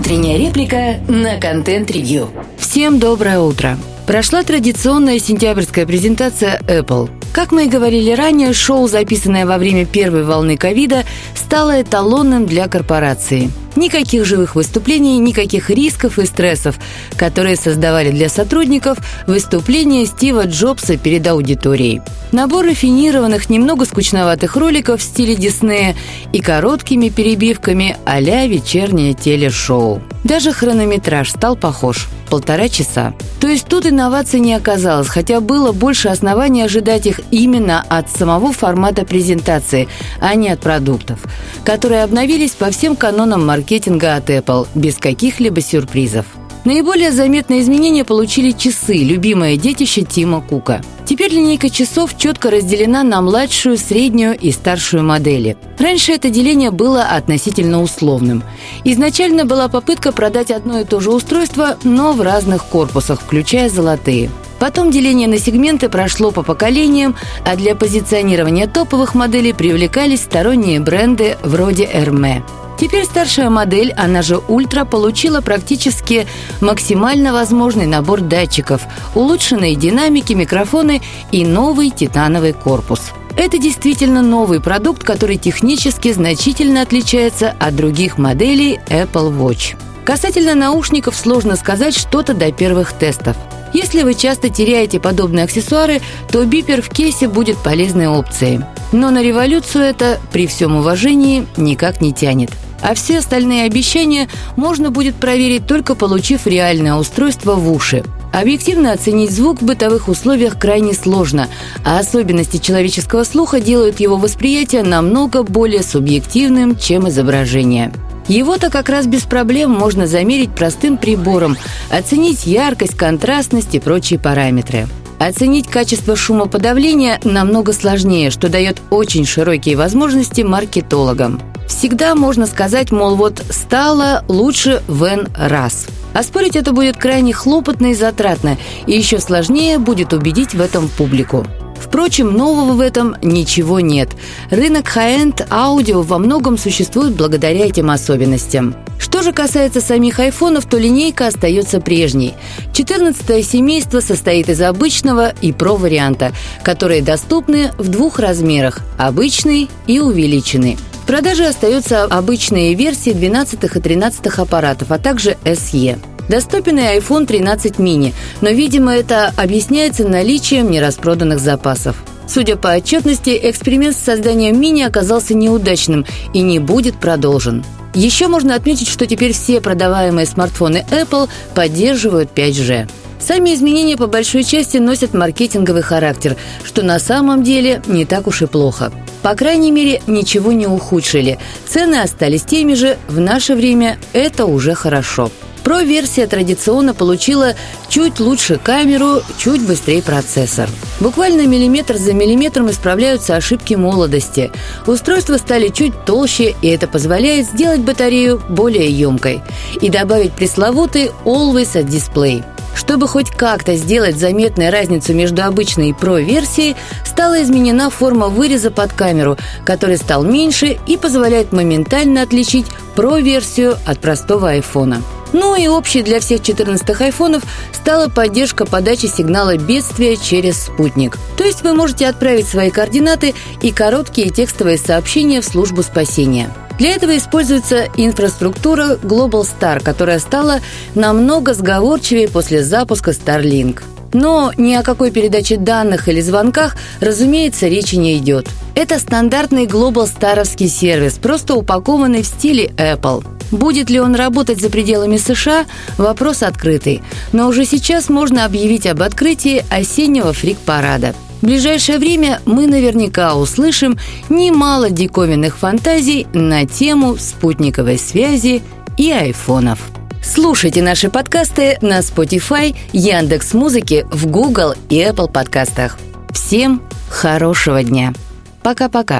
Утренняя реплика на контент-ревью. Всем доброе утро. Прошла традиционная сентябрьская презентация Apple. Как мы и говорили ранее, шоу, записанное во время первой волны ковида, стало эталонным для корпорации. Никаких живых выступлений, никаких рисков и стрессов, которые создавали для сотрудников выступления Стива Джобса перед аудиторией. Набор рафинированных, немного скучноватых роликов в стиле Диснея и короткими перебивками а-ля вечернее телешоу. Даже хронометраж стал похож – полтора часа. То есть тут инноваций не оказалось, хотя было больше оснований ожидать их именно от самого формата презентации, а не от продуктов, которые обновились по всем канонам маркетинга от Apple, без каких-либо сюрпризов. Наиболее заметные изменения получили часы, любимое детище Тима Кука. Теперь линейка часов четко разделена на младшую, среднюю и старшую модели. Раньше это деление было относительно условным. Изначально была попытка продать одно и то же устройство, но в разных корпусах, включая золотые. Потом деление на сегменты прошло по поколениям, а для позиционирования топовых моделей привлекались сторонние бренды вроде Hermès. Теперь старшая модель, она же Ультра, получила практически максимально возможный набор датчиков, улучшенные динамики, микрофоны и новый титановый корпус. Это действительно новый продукт, который технически значительно отличается от других моделей Apple Watch. Касательно наушников сложно сказать что-то до первых тестов. Если вы часто теряете подобные аксессуары, то бипер в кейсе будет полезной опцией. Но на революцию это, при всем уважении, никак не тянет а все остальные обещания можно будет проверить только получив реальное устройство в уши. Объективно оценить звук в бытовых условиях крайне сложно, а особенности человеческого слуха делают его восприятие намного более субъективным, чем изображение. Его-то как раз без проблем можно замерить простым прибором, оценить яркость, контрастность и прочие параметры. Оценить качество шумоподавления намного сложнее, что дает очень широкие возможности маркетологам. Всегда можно сказать, мол, вот стало лучше в N раз. А спорить это будет крайне хлопотно и затратно, и еще сложнее будет убедить в этом публику. Впрочем, нового в этом ничего нет. Рынок high-end аудио во многом существует благодаря этим особенностям. Что же касается самих айфонов, то линейка остается прежней. 14 семейство состоит из обычного и Pro варианта, которые доступны в двух размерах – обычный и увеличенный продаже остаются обычные версии 12 и 13 аппаратов, а также SE. Доступен и iPhone 13 mini, но, видимо, это объясняется наличием нераспроданных запасов. Судя по отчетности, эксперимент с созданием мини оказался неудачным и не будет продолжен. Еще можно отметить, что теперь все продаваемые смартфоны Apple поддерживают 5G. Сами изменения по большой части носят маркетинговый характер, что на самом деле не так уж и плохо. По крайней мере, ничего не ухудшили. Цены остались теми же, в наше время это уже хорошо. Про-версия традиционно получила чуть лучше камеру, чуть быстрее процессор. Буквально миллиметр за миллиметром исправляются ошибки молодости. Устройства стали чуть толще, и это позволяет сделать батарею более емкой и добавить пресловутый Always at Display. Чтобы хоть как-то сделать заметную разницу между обычной и Pro-версией, стала изменена форма выреза под камеру, который стал меньше и позволяет моментально отличить Pro-версию от простого айфона. Ну и общей для всех 14 айфонов стала поддержка подачи сигнала бедствия через спутник. То есть вы можете отправить свои координаты и короткие текстовые сообщения в службу спасения. Для этого используется инфраструктура Global Star, которая стала намного сговорчивее после запуска Starlink. Но ни о какой передаче данных или звонках, разумеется, речи не идет. Это стандартный Global Старовский сервис, просто упакованный в стиле Apple. Будет ли он работать за пределами США – вопрос открытый. Но уже сейчас можно объявить об открытии осеннего фрик-парада – в ближайшее время мы наверняка услышим немало диковинных фантазий на тему спутниковой связи и айфонов. Слушайте наши подкасты на Spotify, Яндекс Музыке, в Google и Apple подкастах. Всем хорошего дня. Пока-пока.